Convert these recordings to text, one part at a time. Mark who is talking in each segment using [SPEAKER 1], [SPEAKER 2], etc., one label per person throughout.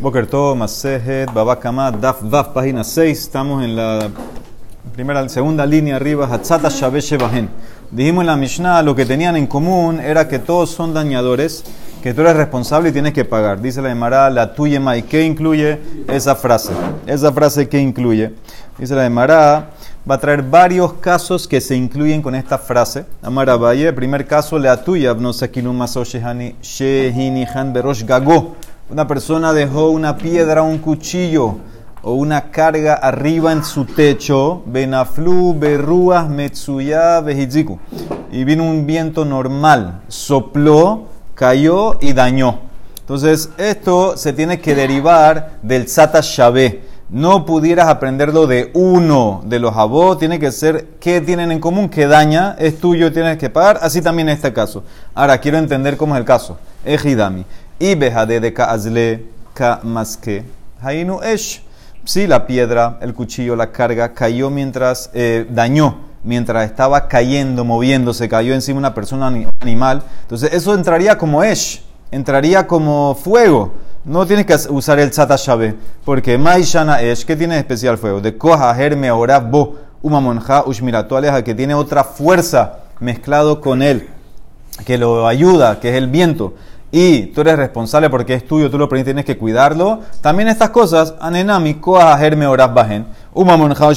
[SPEAKER 1] Boker Tov, Masejet, Babakama, Daf, Daf, página 6. Estamos en la primera, segunda línea arriba, Hatzata Shabesh Shebahen. Dijimos en la Mishnah, lo que tenían en común era que todos son dañadores, que tú eres responsable y tienes que pagar. Dice la Emara, la tuya ¿y qué incluye esa frase? Esa frase, ¿qué incluye? Dice la Emara, va a traer varios casos que se incluyen con esta frase. Amara Valle, primer caso, la tuya, no sé, Shehini Han Berosh Gago una persona dejó una piedra, un cuchillo o una carga arriba en su techo, benaflu, berruas, metsuya, behiziku. Y vino un viento normal, sopló, cayó y dañó. Entonces, esto se tiene que derivar del Sata Shabé. No pudieras aprenderlo de uno de los abos, tiene que ser qué tienen en común, que daña, es tuyo, tienes que pagar. Así también en este caso. Ahora, quiero entender cómo es el caso. Ejidami. Y bejade de kaazle ka maske. Hainu esh. Si la piedra, el cuchillo, la carga cayó mientras eh, dañó, mientras estaba cayendo, moviéndose, cayó encima una persona, animal. Entonces eso entraría como esh, entraría como fuego. No tienes que usar el tzata porque maishana esh, ¿qué tiene especial fuego? De koja, herme, orab, bo, umamonja, ushmirato, aleja, que tiene otra fuerza mezclado con él, que lo ayuda, que es el viento y tú eres responsable porque es tuyo, tú lo tienes que cuidarlo. También estas cosas, anenami, koa germe oras bajen,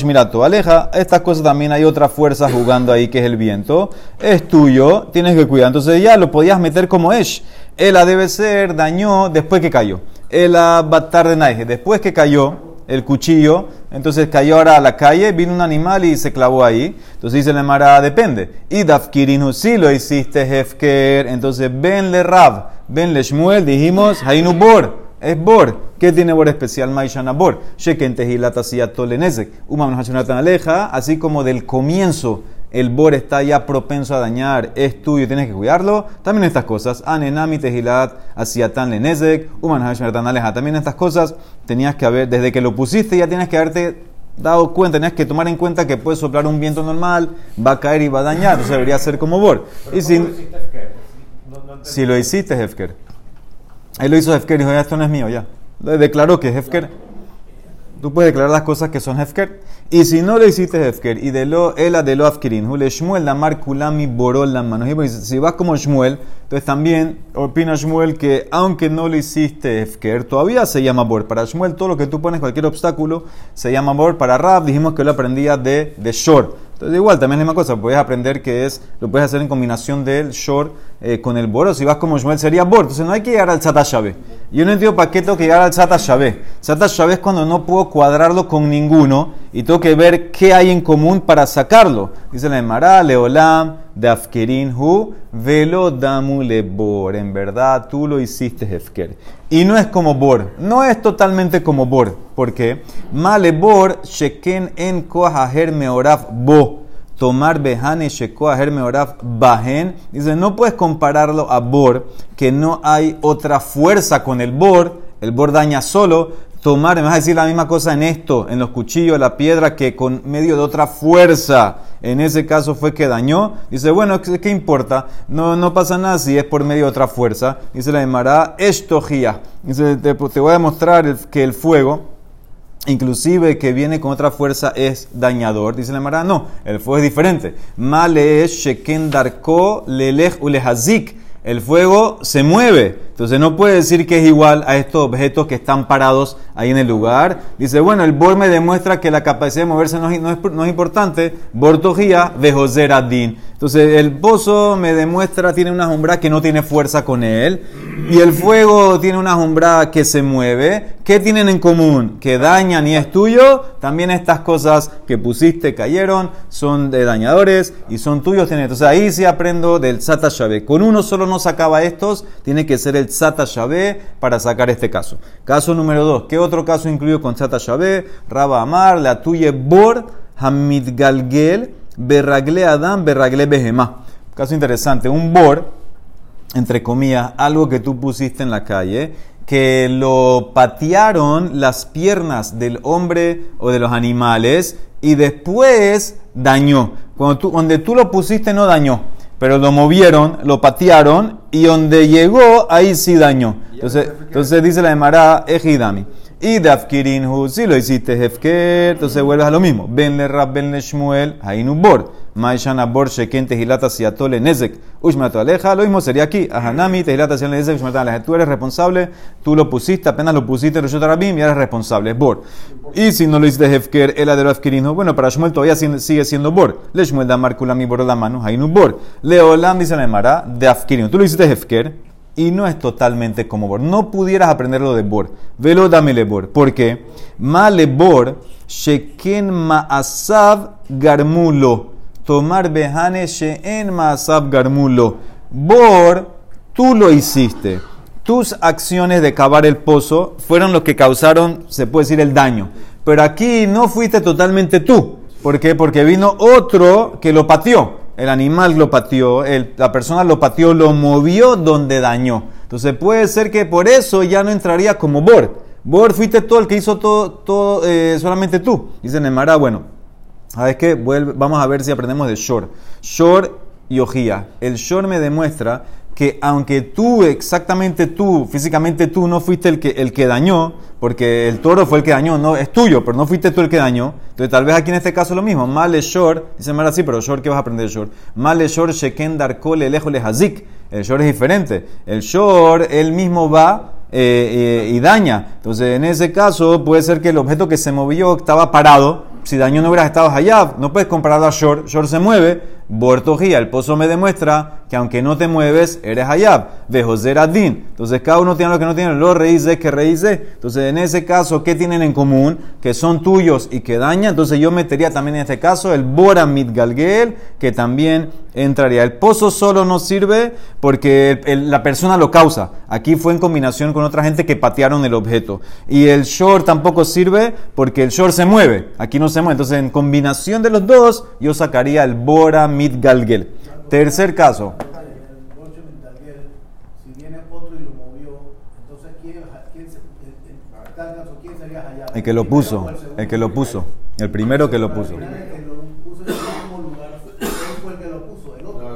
[SPEAKER 1] mirato, aleja, estas cosas también hay otra fuerza jugando ahí que es el viento. Es tuyo, tienes que cuidar. Entonces ya lo podías meter como es. Ela debe ser, dañó después que cayó. Ela batar de naije, después que cayó, el cuchillo, entonces cayó ahora a la calle, vino un animal y se clavó ahí. Entonces dice la Mara, depende. Y Dafkirinu, si lo hiciste Hefker, entonces venle Rab, venle Shmuel, dijimos, Hainu Bor, es Bor. ¿Qué tiene Bor especial? Maishana Bor. Sheken Tehilata Tolenezek. Umam Aleja, así como del comienzo el bor está ya propenso a dañar, es tuyo, tienes que cuidarlo. También estas cosas, anenami tehilat, asiatan lenezek, aleja. También estas cosas tenías que haber, desde que lo pusiste ya tienes que haberte dado cuenta, tenías que tomar en cuenta que puede soplar un viento normal, va a caer y va a dañar, entonces debería ser como bor. Y si, si lo hiciste, Hefker. Él lo hizo Hefker y dijo, ya esto no es mío, ya. Declaró que Hefker. Tú puedes declarar las cosas que son Hefker. Y si no lo hiciste Hefker, y de lo, ela de lo Afkirin, Hule Shmuel, la mar Kulami borol la mano. Si vas como Shmuel, entonces también opina Shmuel que aunque no lo hiciste Hefker, todavía se llama Bor. Para Shmuel, todo lo que tú pones, cualquier obstáculo, se llama Bor. Para Rab, dijimos que lo aprendía de, de Shor. Entonces, igual, también es la misma cosa. Puedes aprender que es, lo puedes hacer en combinación del Shor eh, con el Bor. O si vas como Shmuel, sería Bor. Entonces, no hay que llegar al Shabe. Yo no entiendo para qué tengo que llegar al Shabe. Shabe es cuando no puedo cuadrarlo con ninguno y tengo que ver qué hay en común para sacarlo. Dice la Emara, Leolam, Dafkerin Hu, Velo Damu Bor. En verdad, tú lo hiciste, Hefker. Y no es como Bor. No es totalmente como Bor. ¿Por qué? Male Bor, Sheken en Kohaher Meoraf Bo. Tomar Behane Shekoaher Meoraf Bahen. Dice, no puedes compararlo a Bor, que no hay otra fuerza con el Bor. El Bor daña solo tomar, me vas a decir la misma cosa en esto, en los cuchillos, la piedra, que con medio de otra fuerza, en ese caso fue que dañó. Dice, bueno, ¿qué, importa? No, no pasa nada si es por medio de otra fuerza. Dice la Emara, esto Dice, te, te voy a demostrar que el fuego, inclusive que viene con otra fuerza, es dañador. Dice la Emara, no, el fuego es diferente. Male es sheken darko lelech ulehazik. El fuego se mueve. Entonces no puede decir que es igual a estos objetos que están parados ahí en el lugar. Dice, bueno, el bor me demuestra que la capacidad de moverse no es, importante. Bortojía de José. Entonces el pozo me demuestra, tiene una sombra que no tiene fuerza con él. Y el fuego tiene una sombra que se mueve. ¿Qué tienen en común? Que dañan y es tuyo. También estas cosas que pusiste cayeron, son de dañadores y son tuyos. Entonces ahí sí aprendo del Sata Con uno solo no sacaba estos, tiene que ser el Tzata Shabé para sacar este caso. Caso número dos. ¿Qué otro caso incluido con Tzata Shabé? Raba Amar, la tuye Bor, Hamid Galgel, Berragle Adam, Berragle Behemá. Caso interesante. Un Bor, entre comillas, algo que tú pusiste en la calle, que lo patearon las piernas del hombre o de los animales y después dañó. Cuando tú, donde tú lo pusiste no dañó pero lo movieron, lo patearon y donde llegó, ahí sí dañó. Entonces, entonces dice la Emara, Ejidami. Y de Afkirinhu, si lo hiciste Hefker, entonces vuelves a lo mismo. Ben le Rab, ben le Shmuel, Hainu Bor. Maishan Abor, Sheken, Tejilata, Siatole, Nezek. Ushmato Aleja, lo mismo sería aquí. Ahanami, Tejilata, Siatole, Nezek, Ushmato Aleja. Tú eres responsable, tú lo pusiste, apenas lo pusiste en Reshut Rabim y eres responsable, es Bor. Y si no lo hiciste Hefker, el adero Afkirinhu, bueno, para Shmuel todavía sigue siendo Bor. Le Shmuel da Markulami Bor la mano, Hainu Bor. Leolam dice la Emara, de Afkirinhu. Tú lo hiciste Hefker y no es totalmente como Bor. No pudieras aprenderlo de Bor. Velo dame Bor. ¿Por qué? Ma Bor, sheken ma'asav garmulo. Tomar behane sheen ma'asav garmulo. Bor, tú lo hiciste. Tus acciones de cavar el pozo fueron los que causaron, se puede decir, el daño. Pero aquí no fuiste totalmente tú. ¿Por qué? Porque vino otro que lo pateó el animal lo pateó, la persona lo pateó, lo movió donde dañó. Entonces puede ser que por eso ya no entraría como Bor. Bor fuiste todo el que hizo todo, todo eh, solamente tú. Dice Nemara, bueno, ¿sabes qué? vamos a ver si aprendemos de Shor. Shor y Ojía. El Shor me demuestra que aunque tú, exactamente tú, físicamente tú, no fuiste el que, el que dañó, porque el toro fue el que dañó, no es tuyo, pero no fuiste tú el que dañó. Entonces, tal vez aquí en este caso lo mismo. Male shor, dice Mara así, pero shor, ¿qué vas a aprender de shor? Male shor, sheken darkole, lejos le hazik. El shor es diferente. El shor, él mismo va eh, eh, y daña. Entonces, en ese caso, puede ser que el objeto que se movió estaba parado. Si dañó no hubieras estado allá, no puedes comparar a shor. Shor se mueve, Bortojía, el pozo me demuestra que aunque no te mueves, eres Hayab. De José Adin. Entonces cada uno tiene lo que no tiene. Lo reíse que reíse. Entonces en ese caso, ¿qué tienen en común? Que son tuyos y que dañan. Entonces yo metería también en este caso el Bora Galgel, que también entraría. El pozo solo no sirve porque la persona lo causa. Aquí fue en combinación con otra gente que patearon el objeto. Y el short tampoco sirve porque el short se mueve. Aquí no se mueve. Entonces en combinación de los dos, yo sacaría el Bora Galgel. Tercer caso. El que lo puso, el que lo puso, el primero que lo puso.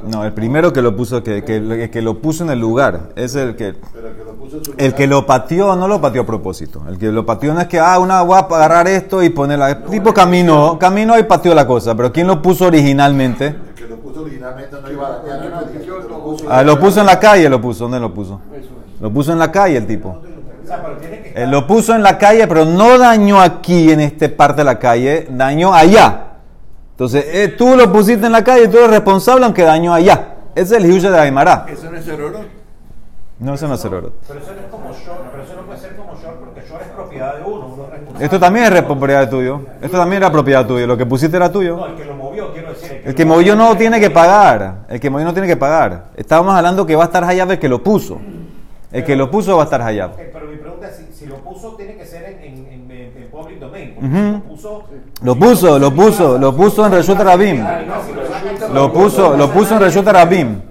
[SPEAKER 1] No, el primero que lo puso, que, que, que lo puso en el lugar, es el que... El que lo pateó no lo pateó a propósito. El que lo pateó no es que, ah, una voy a agarrar esto y ponerla. El tipo caminó, caminó y pateó la cosa. Pero ¿quién lo puso originalmente? Ah, lo puso en la calle, lo puso. ¿Dónde lo puso? Lo puso en la calle el tipo. Él lo puso en la calle, pero no dañó aquí en esta parte de la calle, dañó allá. Entonces, eh, tú lo pusiste en la calle, tú eres responsable aunque dañó allá. Ese es el Hiush de Aymara.
[SPEAKER 2] ¿Eso no es error?
[SPEAKER 1] No, eso no es error.
[SPEAKER 3] Pero eso no es como short, pero eso no puede ser como short porque short es propiedad de uno. uno
[SPEAKER 1] Esto también es propiedad tuyo. Esto también era propiedad tuya. Lo que pusiste era tuyo.
[SPEAKER 3] No, el que lo movió, quiero decir.
[SPEAKER 1] El que, movió no tiene que pagar. El que movió no tiene que pagar. Estábamos hablando que va a estar Hayab el que lo puso. El que lo puso va a estar Hayab.
[SPEAKER 3] pero mi pregunta es: si, lo puso, tiene que ser en, en, en, public domain. lo puso.
[SPEAKER 1] Lo puso, lo puso, lo puso en Reshut Rabim. Lo puso, lo puso en Reshut Rabim.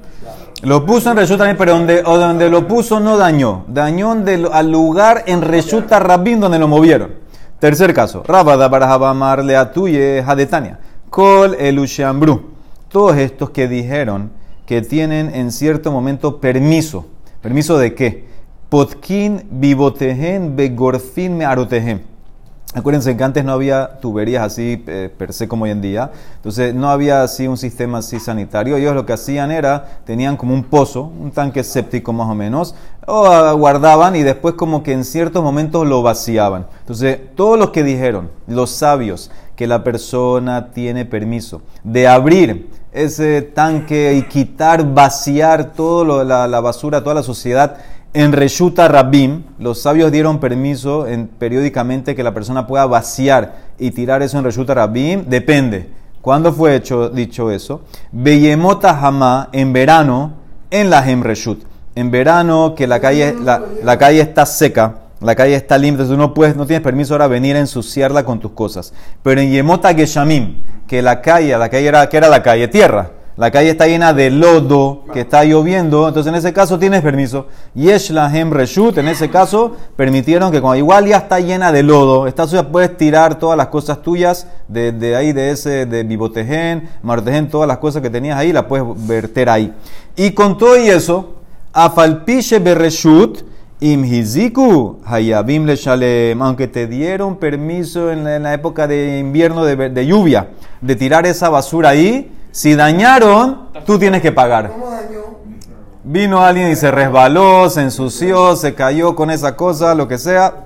[SPEAKER 1] Lo puso en Reshut Rabim, pero donde, o donde lo puso no dañó. Dañó al lugar en Reshut Rabim donde lo movieron. Tercer caso. Rabada Barajabamar Leatuye Hadetania. Kol Elushambru. Todos estos que dijeron que tienen en cierto momento permiso ¿Permiso de qué? Potkin bibotehen begorfin me. Acuérdense que antes no había tuberías así eh, per se como hoy en día, entonces no había así un sistema así sanitario. Ellos lo que hacían era, tenían como un pozo, un tanque séptico más o menos, o guardaban y después como que en ciertos momentos lo vaciaban. Entonces todos los que dijeron, los sabios, que la persona tiene permiso de abrir ese tanque y quitar, vaciar toda la, la, basura, toda la sociedad en Reshuta Rabim, los sabios dieron permiso en, periódicamente que la persona pueda vaciar y tirar eso en Reshuta Rabim, depende. ¿Cuándo fue hecho, dicho eso? Beyemota Hamá, en verano, en la Hem Reshut. En verano, que la calle, la, la calle está seca, la calle está limpia, entonces no, puedes, no tienes permiso ahora venir a ensuciarla con tus cosas. Pero en Yemota Geshamim, que la calle, la calle era, que era la calle tierra, la calle está llena de lodo, que está lloviendo, entonces en ese caso tienes permiso. Yesh lahem reshut, en ese caso permitieron que cuando igual ya está llena de lodo, está suya, puedes tirar todas las cosas tuyas de, ahí, de ese, de bibotején, martején, todas las cosas que tenías ahí, las puedes verter ahí. Y con todo y eso, afalpiche bereshut, Imhiziku, hayabim le shalem, aunque te dieron permiso en la, en la época de invierno de, de lluvia de tirar esa basura ahí, si dañaron, tú tienes que pagar. Vino alguien y se resbaló, se ensució, se cayó con esa cosa, lo que sea,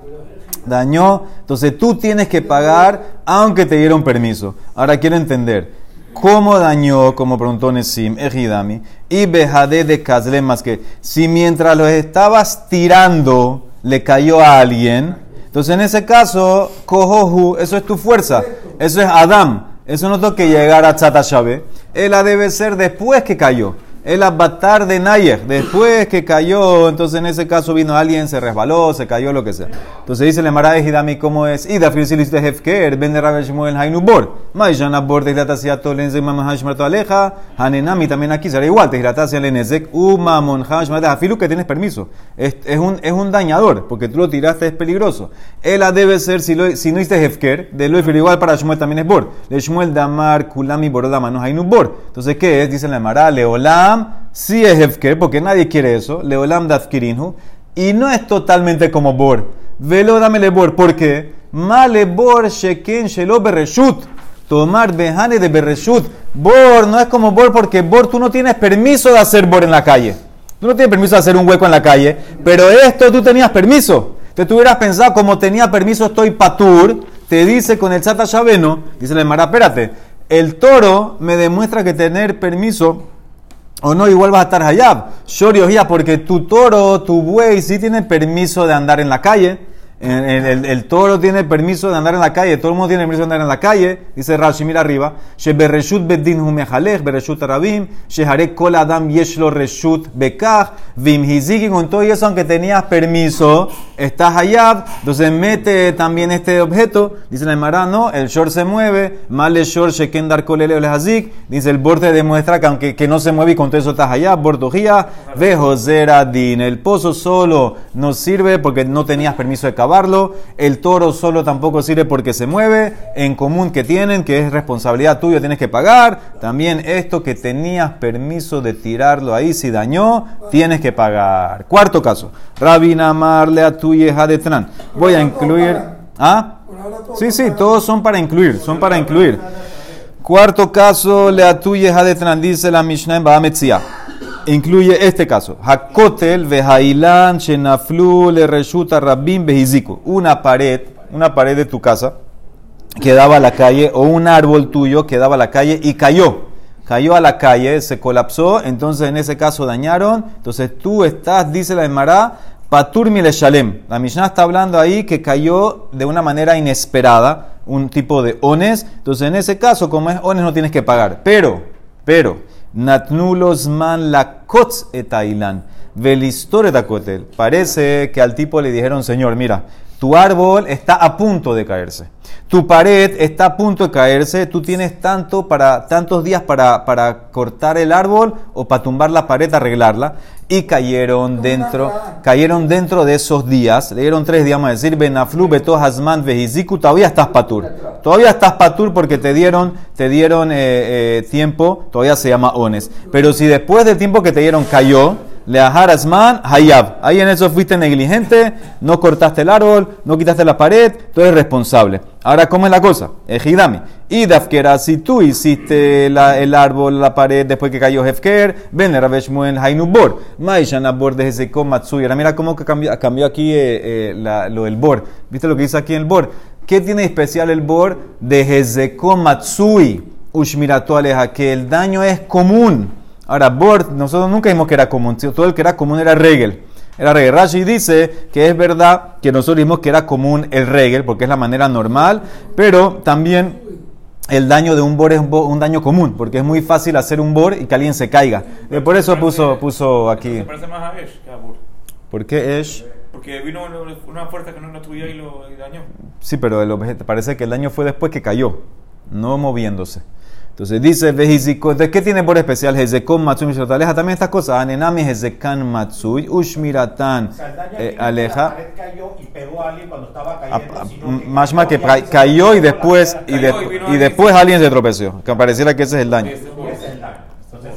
[SPEAKER 1] dañó. Entonces tú tienes que pagar aunque te dieron permiso. Ahora quiero entender. ¿Cómo dañó, como preguntó Nesim, Ejidami, y Bejade de Kazlem, más que si mientras los estabas tirando le cayó a alguien, entonces en ese caso, Kohohu, eso es tu fuerza, eso es Adam, eso no que llegar a Tzatashabe, ella debe ser después que cayó. El avatar de Nayer, después que cayó, entonces en ese caso vino alguien, se resbaló, se cayó, lo que sea. Entonces dice le Mara de Hidami cómo es. Y da filisilis de Hefker, ben de Rabbi Shmuel Hainu Bor. Maishana Bor de Hilatasia Tolenze Mamon Hashmarto Aleja, Hanenami también aquí será igual, te Hilatasia Lenezek, Umamon Hashmarto, Afilu que tienes permiso. Es, es, un, es un dañador, porque tú lo tiraste, es peligroso. Ella debe ser, si, lo, si no hiciste Hefker, de lo igual para Shmuel también es Bor. De Shmuel Damar, Kulami Borodama, no Hainu Bor. Entonces, ¿qué es? Dice la Mara, Leolam sí es Hefker, porque nadie quiere eso, Leolam Dafkirinhu, y no es totalmente como Bor. Velo dámele Bor, ¿por qué? Male Bor Sheken Shelo Bereshut. Tomar Behane de Bereshut. Bor no es como Bor porque Bor tú no tienes permiso de hacer Bor en la calle. Tú no tienes permiso de hacer un hueco en la calle, pero esto tú tenías permiso. Te hubieras pensado, como tenía permiso, estoy patur. Te dice con el chata Shaveno, dice la Mara, espérate, el toro me demuestra que tener permiso o no, igual vas a estar hayab. Shoriojía, porque tu toro, tu buey, sí tiene permiso de andar en la calle. El, el- el- toro tiene permiso de andar en la calle, todo el mundo tiene permiso de andar en la calle, dice Rashi, mira arriba, Shebereshut bedin hu mechalech, bereshut arabim, shehare kol adam yesh lo reshut bekach, vim hiziki, con todo eso, aunque tenías permiso, estás hayab, entonces mete también este objeto, dice la Emara, no, el short se mueve, mal el short sheken dar kolele el hazik, dice el borde demuestra que aunque que no se mueve y con todo eso estás hayab, bordojía, vejosera din, el pozo solo no sirve porque no tenías permiso de el toro solo tampoco sirve porque se mueve, en común que tienen, que es responsabilidad tuya, tienes que pagar, también esto que tenías permiso de tirarlo ahí, si dañó, tienes que pagar. Cuarto caso, Rabina Marle a tu Tran. Voy a incluir... ¿Ah? Sí, sí, todos son para incluir, son para incluir. Cuarto caso, le atuye Hadetran, dice la Mishnah en Bahametzia. Incluye este caso. Hakotel vehailan shenaflu le reshuta rabim behiziku. Una pared, una pared de tu casa que daba a la calle o un árbol tuyo que daba a la calle y cayó. Cayó a la calle, se colapsó, entonces en ese caso dañaron. Entonces tú estás, dice la Emara, Patur shalem. La Mishnah está hablando ahí que cayó de una manera inesperada, un tipo de ones. Entonces en ese caso, como es ones, no tienes que pagar. Pero, pero, natnulos man la kotz etailan. Velistore. Parece que al tipo le dijeron, señor, mira, tu árbol está a punto de caerse. Tu pared está a punto de caerse. Tú tienes tanto para, tantos días para, para cortar el árbol o para tumbar la pared, arreglarla. Y cayeron dentro, cayeron dentro de esos días. Le dieron tres días, a decir, Benaflu, Beto, Hazman, Vejiziku. Todavía estás patur. Todavía estás patur porque te dieron, te dieron eh, eh, tiempo. Todavía se llama ones. Pero si después del tiempo que te dieron cayó, le man hayab. Ahí en eso fuiste negligente, no cortaste el árbol, no quitaste la pared, tú eres responsable. Ahora, ¿cómo es la cosa? Ejidami. Y Dafkera, si tú hiciste el árbol, la pared después que cayó Hefker, ven Rabeshmuen Hainubor. Maishana Bor de Hezekon Matsui. Ahora mira cómo cambió, aquí eh, eh, lo del Bor. ¿Viste lo que dice aquí el Bor? ¿Qué tiene especial el Bor de Hezekon Matsui? Ushmiratu aleja, que el daño es común. Ahora, Bord, nosotros nunca dijimos que era común, todo el que era común era regel. Era regel. Rashi dice que es verdad que nosotros dijimos que era común el regel, porque es la manera normal, pero también el daño de un bor es un, daño común, porque es muy fácil hacer un bor y que alguien se caiga. Eh, Por eso puso, puso aquí.
[SPEAKER 4] Se parece más a Esh que a Bur.
[SPEAKER 1] ¿Por qué es?
[SPEAKER 4] Porque vino una fuerza que no era tuya y lo y dañó.
[SPEAKER 1] Sí, pero el objeto, parece que el daño fue después que cayó, no moviéndose. Entonces dice, ¿de qué tiene por especial? Hezekon Matsui Mishrataleja. También estas cosas. Anenami Hezekan Matsui, Ushmiratan
[SPEAKER 3] el
[SPEAKER 1] eh, aleja.
[SPEAKER 3] pared cayó y pegó a alguien cuando estaba
[SPEAKER 1] Ah,
[SPEAKER 3] cayendo.
[SPEAKER 1] ah,
[SPEAKER 3] sino que
[SPEAKER 1] Mashma que
[SPEAKER 3] cayó y se
[SPEAKER 1] después, y,
[SPEAKER 4] y
[SPEAKER 1] después alguien se tropeció. Que pareciera que ese es el daño.
[SPEAKER 3] Cayó. Ese es el daño. Entonces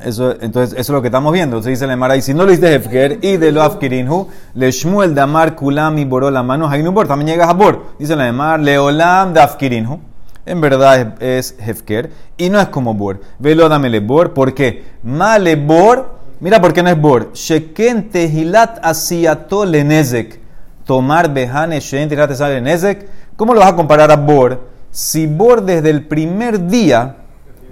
[SPEAKER 1] eso entonces, eso es lo que estamos viendo. Entonces dice la Emara, y si no lo hiciste Hefker, y de lo Afkirinhu, le Shmuel Damar Kulam y Boró la mano, Hainu Bor, también llegas a Bor. Dice la Emara, Leolam de Afkirinhu. En verdad es, es Hefker, y no es como Bor. Velo damele Bor, ¿por qué? Male Bor, mira por qué no es Bor. Sheken Tehilat Asiato Lenezek. Tomar Behane Shen Tehilat Asiato Lenezek. ¿Cómo lo vas a comparar a Bor? Si Bor desde el primer día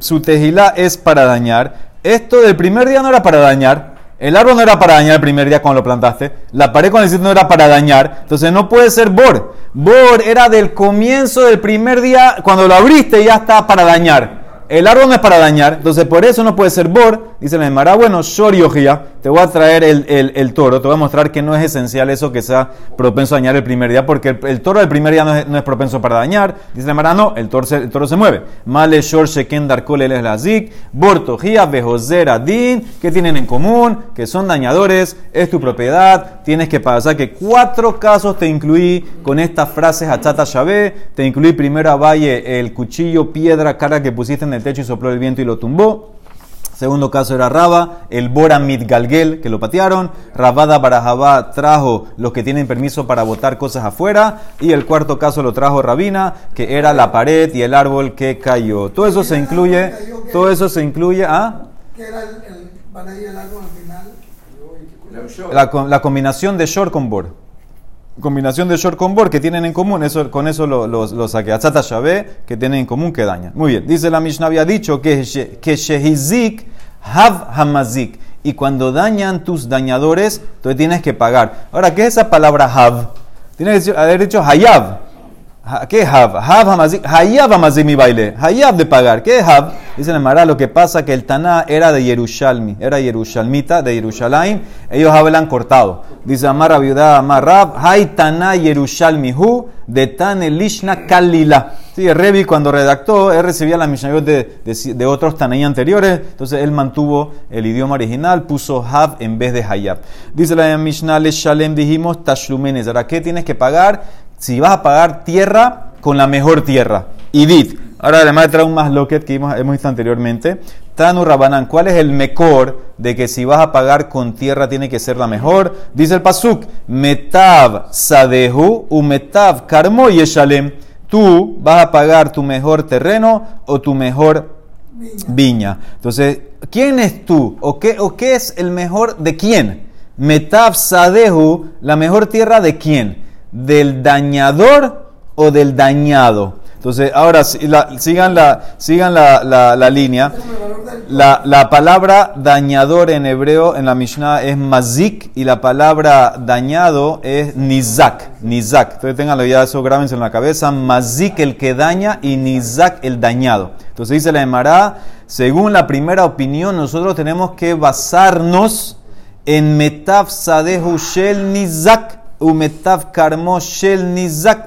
[SPEAKER 1] su tejilá es para dañar. Esto del primer día no era para dañar. El árbol no era para dañar el primer día cuando lo plantaste. La pared con el sitio no era para dañar. Entonces no puede ser bor. Bor era del comienzo del primer día. Cuando lo abriste ya está para dañar. El árbol no es para dañar. Entonces por eso no puede ser bor. Dice la Emara, bueno, Shor Yogia, te voy a traer el, el- toro. Te voy a mostrar que no es esencial eso que sea propenso a dañar el primer día. Porque el, toro del primer día no es, no es propenso para dañar. Dice la no, el toro se, el toro se mueve. Male Shor Sheken Darkol El Lazik, Bortojía, Bejoser Adin, ¿qué tienen en común? Que son dañadores, es tu propiedad, tienes que pagar. O sea que cuatro casos te incluí con estas frases Achata Shabé, te incluí primero a Valle el cuchillo, piedra, cara que pusiste en el techo y sopló el viento y lo tumbó. Segundo caso era Raba, el Bora Galgel, que lo patearon. Rabada Barajabá trajo los que tienen permiso para botar cosas afuera. Y el cuarto caso lo trajo Rabina, que era la pared y el árbol que cayó. Todo eso se incluye, todo eso se incluye a
[SPEAKER 2] que era el, el el árbol al final.
[SPEAKER 1] la, la combinación de short con bor. Combinación de short con bor que tienen en común, eso, con eso lo, lo, lo saqué. Que tienen en común que dañan. Muy bien, dice la Mishnah, había dicho que, que Shehizik Hav Hamazik. Y cuando dañan tus dañadores, entonces tienes que pagar. Ahora, ¿qué es esa palabra Hav? Tienes que haber dicho Hayav. ¿Qué Hav? Hav Hamazik. Hayav Hamazik mi baile. Hayav de pagar. ¿Qué Hav? Dice la Mara, lo que pasa que el Taná era de Yerushalmi. Era Yerushalmita, de Yerushalayim. Ellos hablan cortado. Dice Amar viuda Amar. Hay Taná Yerushalmi hu de Tane Lishna Kalila. Sí, el Revi cuando redactó, él recibía las Mishnayot de, de, de otros Tanaí anteriores. Entonces él mantuvo el idioma original, puso Hav en vez de Hayab. Dice la Mishnah, Le Shalem, dijimos Tashlumenes. Ahora, ¿qué tienes que pagar? Si vas a pagar tierra con la mejor tierra. Idit. Ahora además trae un más loquet que hemos, visto anteriormente. Tanu Rabanán, ¿cuál es el mejor de que si vas a pagar con tierra tiene que ser la mejor? Dice el Pasuk, Metav Sadehu, Umetav Karmo Yeshalem. Tú vas a pagar tu mejor terreno o tu mejor viña. Entonces, ¿quién es tú? ¿O qué, ¿O qué es el mejor de quién? Metav Sadehu, la mejor tierra de quién? ¿Del dañador o del dañado? Entonces, ahora sigan, la, sigan la, la- línea. La, la palabra dañador en hebreo en la Mishnah es mazik y la palabra dañado es nizak. Nizak. Entonces tenganlo ya eso, grábense en la cabeza. Mazik el que daña y nizak el dañado. Entonces dice la Emara, según la primera opinión, nosotros tenemos que basarnos en metav sadehu shel nizak. Umetav nizak.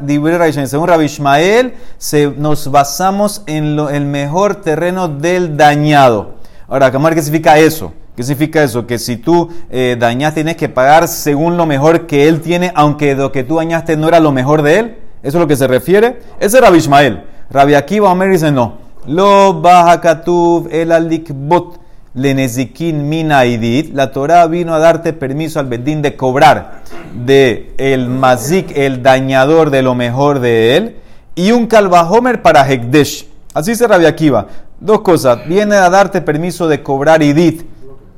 [SPEAKER 1] Según Rabbi Ishmael, se, nos basamos en lo- el mejor terreno del dañado. Ahora, ¿qué significa eso? ¿Qué significa eso? Que si tú eh, dañaste, tienes que pagar según lo mejor que él tiene, aunque lo que tú dañaste no era lo mejor de él. ¿Eso es lo que se refiere? Ese es Rabbi Ishmael. Rabbi Akiva Omer dice no. Lo bahakatuv el alikbot lenezikin minaidit. La Torah vino a darte permiso al bedín de cobrar de el mazik, el dañador de lo mejor de él, y un kalvahomer para Hekdesh. Así dice Rabbi Akiva. Dos cosas. Viene a darte permiso de cobrar idit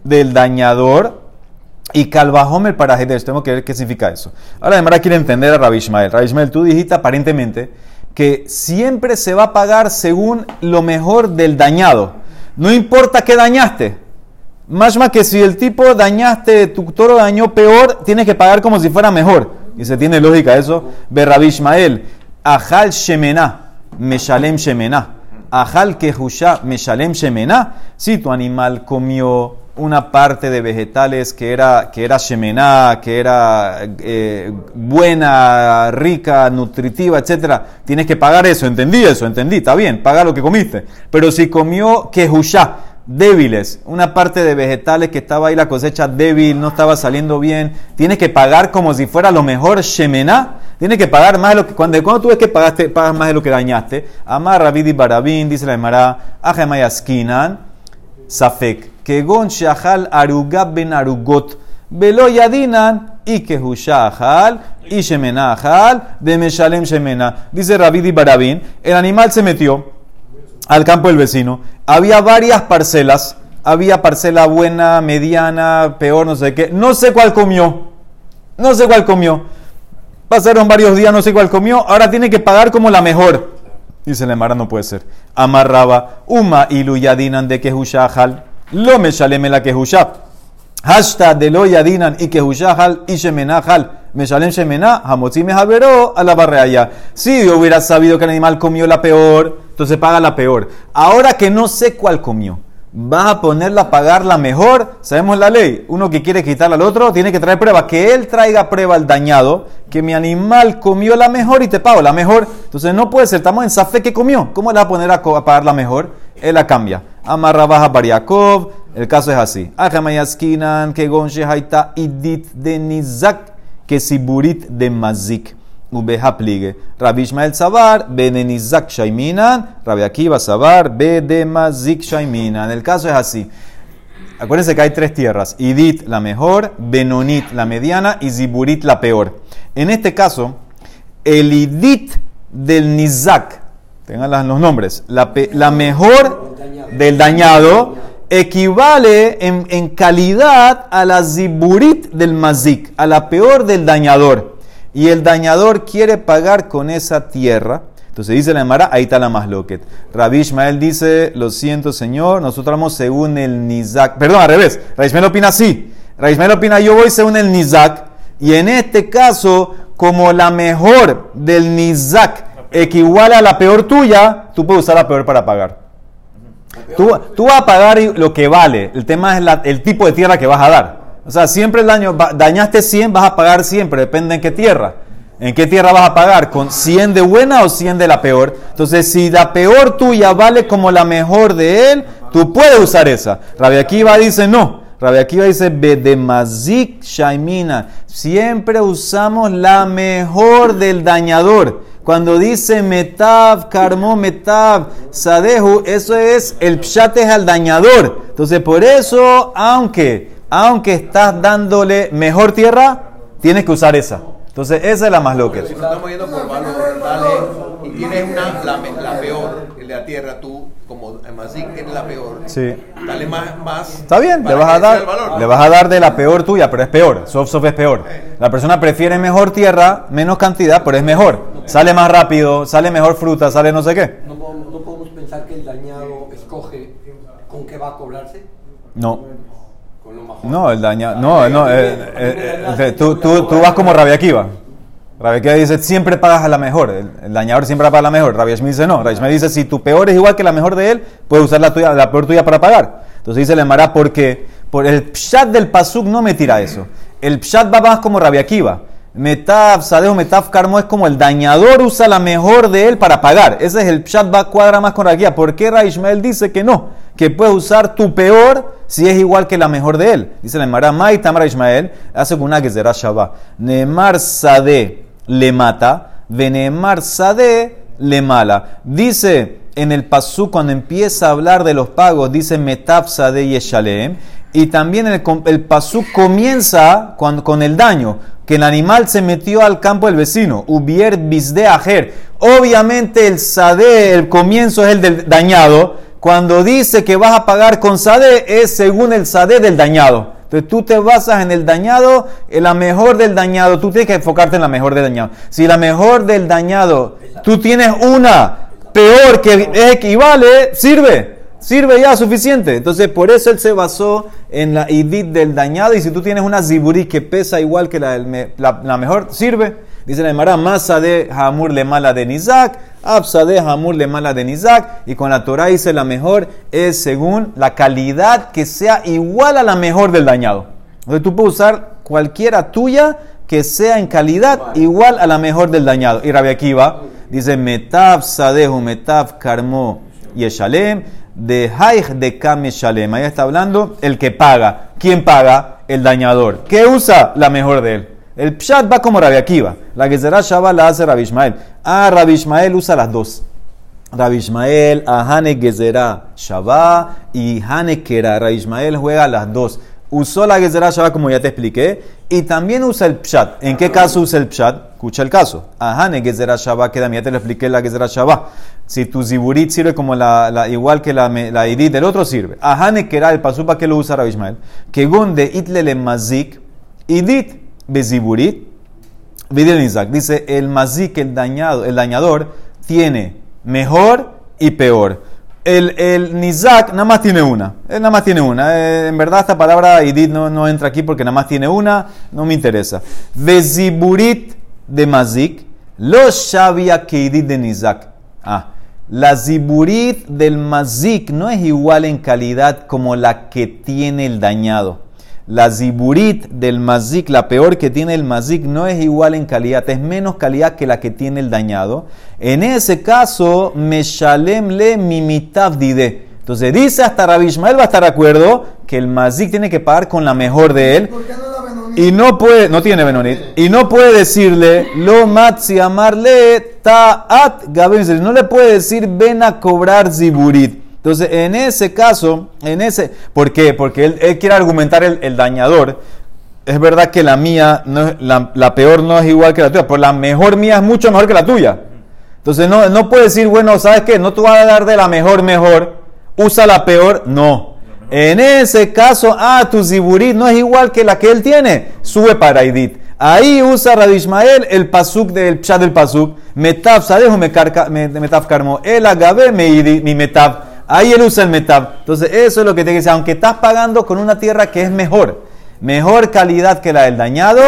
[SPEAKER 1] del dañador y Calvahomer para Hedesh. Tenemos que ver qué significa eso. Ahora, además, quiere entender a Rabbi Ishmael. Rabbi Ishmael, tú dijiste aparentemente que siempre se va a pagar según lo mejor del dañado. No importa qué dañaste. Más más que si el tipo dañaste, tu toro dañó peor, tienes que pagar como si fuera mejor. Y se tiene lógica eso. Rabbi Ishmael. Ajal Shemená. Meshalem Shemená. Ajal que meshalem shemena. Si tu animal comió una parte de vegetales que era, que era shemená, que era eh, buena, rica, nutritiva, etcétera, tienes que pagar eso. Entendí eso, entendí, está bien, paga lo que comiste. Pero si comió kehushá, débiles, una parte de vegetales que estaba ahí la cosecha débil, no estaba saliendo bien, tienes que pagar como si fuera lo mejor shemená, tienes que pagar más de lo que, cuando, cuando tú ves que pagaste, pagas más de lo que dañaste, Amar Rabidi Barabin, dice la Emara, Ajemayaskinan, Safek, Kegon Shahal Arugab Ben Arugot, Velo Yadinan, y que Hushahal, y Shemenahal, de Meshalem Shemena. Dice Rabidi Barabin, el animal se metió al campo del vecino. Había varias parcelas. Había parcela buena, mediana, peor, no sé qué. No sé cuál comió. No sé cuál comió. Pasaron varios días, no sé cuál comió. Ahora tiene que pagar como la mejor. Dice la Mara, no puede ser. Amarraba. Uma iluyadinan de kehushahal. Lo me la kehusha. Hashta de lo yadinan y kehushahal y shemenahal. Me shalem shemena. Hamotzi me a la barreaya. Si yo hubiera sabido que el animal comió la peor entonces paga la peor. Ahora que no sé cuál comió, vas a ponerla a pagar la mejor. Sabemos la ley. Uno que quiere quitarla al otro tiene que traer prueba. Que él traiga prueba al dañado, que mi animal comió la mejor y te pago la mejor. Entonces no puede ser. Estamos en Safe que comió. ¿Cómo le va a poner a, pagar la mejor? Él la cambia. Amarra baja Bariakov. El caso es así. Ajamayaskinan que gonche haita idit de nizak que siburit de mazik. Ubeha pligue. Rabbi Ishmael Sabar, Benenizak Shaiminan, Rabbi Akiva Sabar, Bedemazik Shaiminan. El caso es así. Acuérdense que hay tres tierras: Idit la mejor, Benonit la mediana y Ziburit la peor. En este caso, el Idit del Nizak, tengan los nombres, la, mejor del dañado equivale en, calidad a la Ziburit del Mazik, a la peor del dañador y el dañador quiere pagar con esa tierra. Entonces dice la Emara, ahí está la masloquet. Rabbi Ishmael dice, lo siento señor, nosotros vamos según el Nizak. Perdón, al revés. Rabbi Ishmael opina así. Rabbi opina, yo voy según el Nizak. Y en este caso, como la mejor del Nizak equivale a la peor tuya, tú puedes usar la peor para pagar. Tú, tú vas a pagar lo que vale. El tema es el tipo de tierra que vas a dar. O sea, siempre el daño, dañaste 100, vas a pagar siempre, depende en qué tierra. ¿En qué tierra vas a pagar? ¿Con 100 de buena o 100 de la peor? Entonces, si la peor tuya vale como la mejor de él, tú puedes usar esa. Rabia Akiva dice no. Rabia Akiva dice bedemazik shaimina. Siempre usamos la mejor del dañador. Cuando dice metav, karmo, metav, sadehu, eso es el pshat al dañador. Entonces, por eso, aunque aunque estás dándole mejor tierra, tienes que usar esa. Entonces, esa es la más loca.
[SPEAKER 5] Si estamos yendo por valor, dale, y tienes una, la, la peor, la tierra, tú, como Mazik tienes la peor,
[SPEAKER 1] sí.
[SPEAKER 5] dale más. más
[SPEAKER 1] Está bien, le vas, a dar, le vas a dar de la peor tuya, pero es peor. Soft soft es peor. La persona prefiere mejor tierra, menos cantidad, pero es mejor. Sale más rápido, sale mejor fruta, sale no sé qué.
[SPEAKER 6] No, no podemos pensar que el dañado escoge con qué va a cobrarse.
[SPEAKER 1] No. No, el dañado. No, no. Tú, tú, tú, vas como Rabia Akiva. Rabia Akiva dice: siempre pagas a la mejor. El, dañador siempre paga a la mejor. Rabia Shmi dice: no. Rabia Shmi dice: si tu peor es igual que la mejor de él, puedes usar la, tuya, la peor tuya para pagar. Entonces dice: le Mará, porque por el pshat del pasuk no me tira eso. El pshat va más como Rabia Akiva. Metaf, Sadejo, Metaf, Carmo es como el dañador usa la mejor de él para pagar. Ese es el Pshat cuadra más con Raquía. ¿Por qué Raishmael dice que no? Que puedes usar tu peor si es igual que la mejor de él. Dice la Emara, Mai Tamara Ishmael, hace una que será Shabbat. Neemar Sade le mata, Venemar Sade le mala. Dice en el Pasú, cuando empieza a hablar de los pagos, dice Metaf Sade Yeshalem. Y también el, el pasú comienza con, con el daño que el animal se metió al campo del vecino. Ubier bisde ajer. Obviamente el sade, el comienzo es el del dañado. Cuando dice que vas a pagar con sade, es según el sade del dañado. Entonces tú te basas en el dañado, en la mejor del dañado. Tú tienes que enfocarte en la mejor del dañado. Si la mejor del dañado, tú tienes una peor que equivale, sirve sirve ya suficiente. Entonces, por eso él se basó en la idit del dañado. Y si tú tienes una ziburí que pesa igual que la, la, mejor, sirve. Dice la Emara, masa de Hamur le mala de Nizak, absa de Hamur le mala de Nizak. Y con la Torah dice la mejor es según la calidad que sea igual a la mejor del dañado. Entonces tú puedes usar cualquiera tuya que sea en calidad igual a la mejor del dañado. Y Rabbi Akiva dice, metav sadehu, metav karmo yeshalem, de haich de kam yeshalem. Ahí está hablando el que paga. ¿Quién paga? El dañador. ¿Qué usa? La mejor de él. El pshat va como Rabbi Akiva. La Gezerah Shabbat la hace Rabbi Ishmael. Ah, Rabbi Ishmael usa las dos. Rabbi Ishmael, a Hane Gezerah Shabbat y Hane Kera. Rabbi Ishmael juega las dos. Usó la Gezerah Shabbat como ya te expliqué. Y también usa el pshat. ¿En qué caso usa el pshat? Escucha el caso. A Hane Gezerah Shabbat, que ya te lo expliqué la Gezerah Shabbat. Si tu ziburit sirve como la, igual que la, la idit del otro sirve. A Hane Kera, el pasupa que lo usa Rabbi Ishmael. Que gonde itlele mazik, idit beziburit. Videl Nizak dice el mazik, el dañado, el dañador, tiene mejor y peor. El, Nizak nada más tiene una. Él nada más tiene una. Eh, en verdad esta palabra idit no, no entra aquí porque nada más tiene una. No me interesa. Veziburit de mazik. Lo shabia que idit de Nizak. Ah. La ziburit del mazik no es igual en calidad como la que tiene el dañado. La ziburit del mazik, la peor que tiene el mazik, no es igual en calidad, es menos calidad que la que tiene el dañado. En ese caso, meshalem le mimitav dide. Entonces dice hasta Rabbi Ishmael va a estar de acuerdo que el mazik tiene que pagar con la mejor de él.
[SPEAKER 2] ¿Por qué no la?
[SPEAKER 1] Y no puede, no tiene Benonit, y no puede decirle, lo matzi amarle ta'at gabim. No le puede decir, ven a cobrar ziburit. Entonces, en ese caso, en ese, ¿por qué? Porque él, él quiere argumentar el, el dañador. Es verdad que la mía, no la, la peor no es igual que la tuya, pero la mejor mía es mucho mejor que la tuya. Entonces, no, no puede decir, bueno, ¿sabes qué? No te vas a dar de la mejor, mejor, usa la peor, no. En ese caso, ah, tu ziburit no es igual que la que él tiene, sube para Idit. Ahí usa Rabbi Ishmael el pasuk del pshat del pasuk, metav sadejo me karmo, el agabe me mi metav. Ahí él usa el metav. Entonces, eso es lo que te dice, aunque estás pagando con una tierra que es mejor, mejor calidad que la del dañado,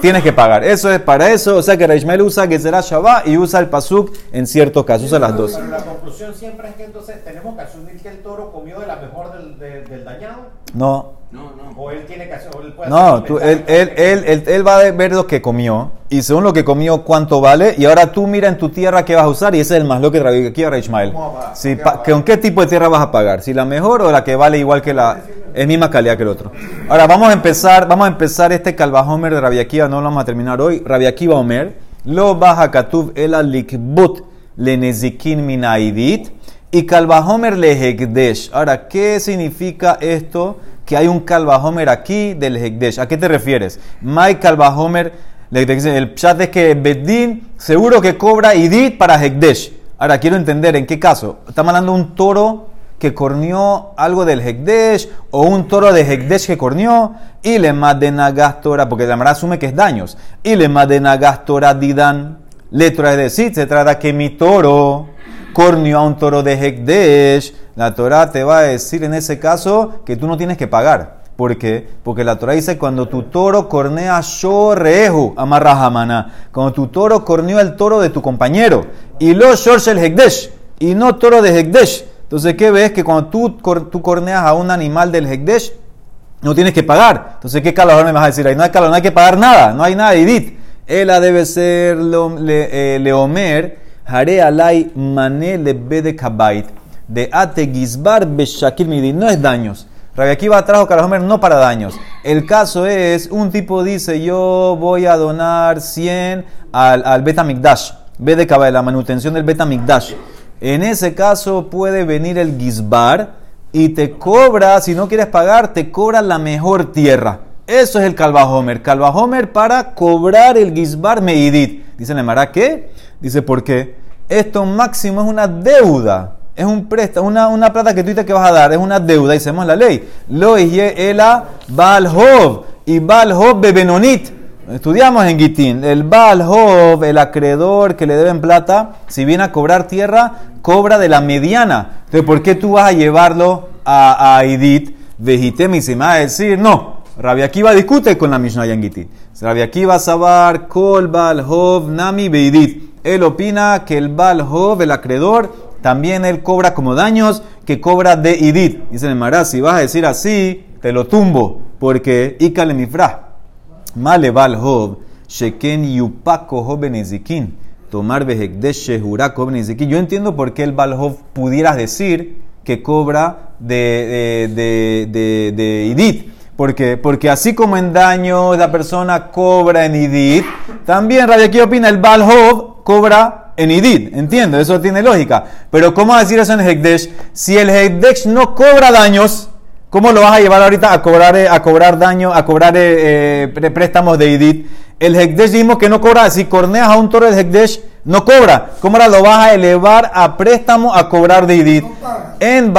[SPEAKER 1] tienes que pagar. Eso es para eso, o sea que Rabbi Ishmael usa que será Shabbat y usa el pasuk en ciertos casos, usa las dos.
[SPEAKER 3] Pero la conclusión siempre es que entonces tenemos que asumir que el toro comió de la mejor del, de- del dañado.
[SPEAKER 1] No,
[SPEAKER 5] No, no.
[SPEAKER 3] O él tiene que hacer. O él puede
[SPEAKER 1] No,
[SPEAKER 3] hacer
[SPEAKER 1] tú, él, él, él, él- él va a ver lo que comió y según lo que comió cuánto vale y ahora tú mira en tu tierra qué vas a usar y ese es el más lo que trae aquí a Ishmael.
[SPEAKER 3] ¿Cómo va a pagar?
[SPEAKER 1] Si
[SPEAKER 3] ¿Qué
[SPEAKER 1] pa-
[SPEAKER 3] va a pagar?
[SPEAKER 1] ¿Con qué tipo de tierra vas a pagar? ¿Si la mejor o la que vale igual que la es misma calidad que el otro? Ahora vamos a empezar, vamos a empezar este Calvajomer de Rabbi Akiva, no lo vamos a terminar hoy. Rabbi Akiva Omer, lo baja katuv el alikbut le nezikin minaidit y Calvajomer le. Ahora, ¿qué significa esto? Que hay un Calvajomer aquí del hekdesh. ¿A qué te refieres? Mai Calvajomer, el chat es que Bedín seguro que cobra idit para hekdesh. Ahora, quiero entender en qué caso. Estamos hablando de un toro que corneó algo del Hekdesh o un toro de Hekdesh que corneó y le madenagas Torah, porque la Mara asume que es daños, y le madenagas Torah didan. Letra es decir, se trata que mi toro corneó a un toro de Hekdesh. La Torah te va a decir en ese caso que tú no tienes que pagar. ¿Por qué? Porque la Torah dice cuando tu toro cornea shorehu, amarrahamana. Cuando tu toro corneó el toro de tu compañero. Y lo shorsh el Hekdesh. Y no toro de Hekdesh. Entonces, ¿qué ves? Que cuando tú, tú corneas a un animal del Hekdesh, no tienes que pagar. Entonces, ¿qué calor me vas a decir ahí? No hay calor, no hay que pagar nada, no hay nada, Edith. Ella debe ser eh, Leomer, Hare alay mané le de kabait, de ate gizbar beshakil midi. No es daños. Rabbi Akiva trajo Kalahomer no para daños. El caso es, un tipo dice, yo voy a donar 100 al, al Betamikdash, de kabait, la manutención del Betamikdash. En ese caso puede venir el Gizbar y te cobra, si no quieres pagar, te cobra la mejor tierra. Eso es el Calvajomer. Calvajomer para cobrar el Gizbar Meidit. Dice la Mara, ¿qué? Dice, ¿por qué? Esto máximo es una deuda. Es un préstamo, una, una plata que tú dices que vas a dar. Es una deuda. Sabemos la ley. Lo ela Balhov y Balhov bebenonit. Estudiamos en Gitín. El Baal Hov, el acreedor que le deben plata, si viene a cobrar tierra, cobra de la mediana. Entonces, ¿por qué tú vas a llevarlo a, a Idit? Vejitem y se me va a decir, no. Rabbi Akiva discute con la Mishnah Yangitit. Rabbi Akiva Sabar, Kol Bal Hov Nami Beidit. Él opina que el Bal Hov, el acreedor, también él cobra como daños que cobra de Idit. Dice el Mará, si vas a decir así, te lo tumbo, porque Ikale Mifra. Male Hov, Sheken Yupako Hov Benezikin. Tomar Behekdesh Shehura Hov Benezikin. Yo entiendo por qué el Bal Hov pudieras decir que cobra de, de, de, de, Idit. Porque, porque así como en daño la persona cobra en Idit, también Rabbi Akiva opina el Bal Hov cobra en Idit. Entiendo, eso tiene lógica. Pero ¿cómo decir eso en Hekdesh? Si el Hekdesh no cobra daños, ¿cómo lo vas a llevar ahorita a cobrar, eh, a cobrar daño, a cobrar eh, eh, préstamos de Idit? El Hekdesh dijimos que no cobra. Si corneas a un toro del Hekdesh, no cobra. ¿Cómo ahora lo vas a elevar a préstamo a cobrar de Idit?
[SPEAKER 2] No.
[SPEAKER 1] En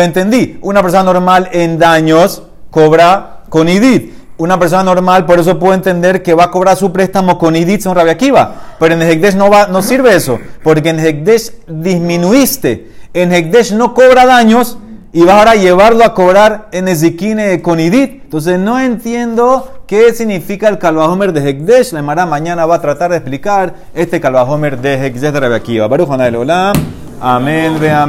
[SPEAKER 1] entendí. Una persona normal en daños cobra con IDIT. Una persona normal, por eso puedo entender que va a cobrar su préstamo con IDIT, son Rabia Akiva. Pero en Hekdesh no, va, no sirve eso, porque en Hekdesh disminuiste. En Hekdesh no cobra daños y vas ahora a llevarlo a cobrar en Ezekine con IDIT. Entonces no entiendo qué significa el Kalvahomer de Hekdesh. La Emara mañana va a tratar de explicar este Kalvahomer de Hekdesh de Rabia Akiva. Baruch. Amén. ve amén.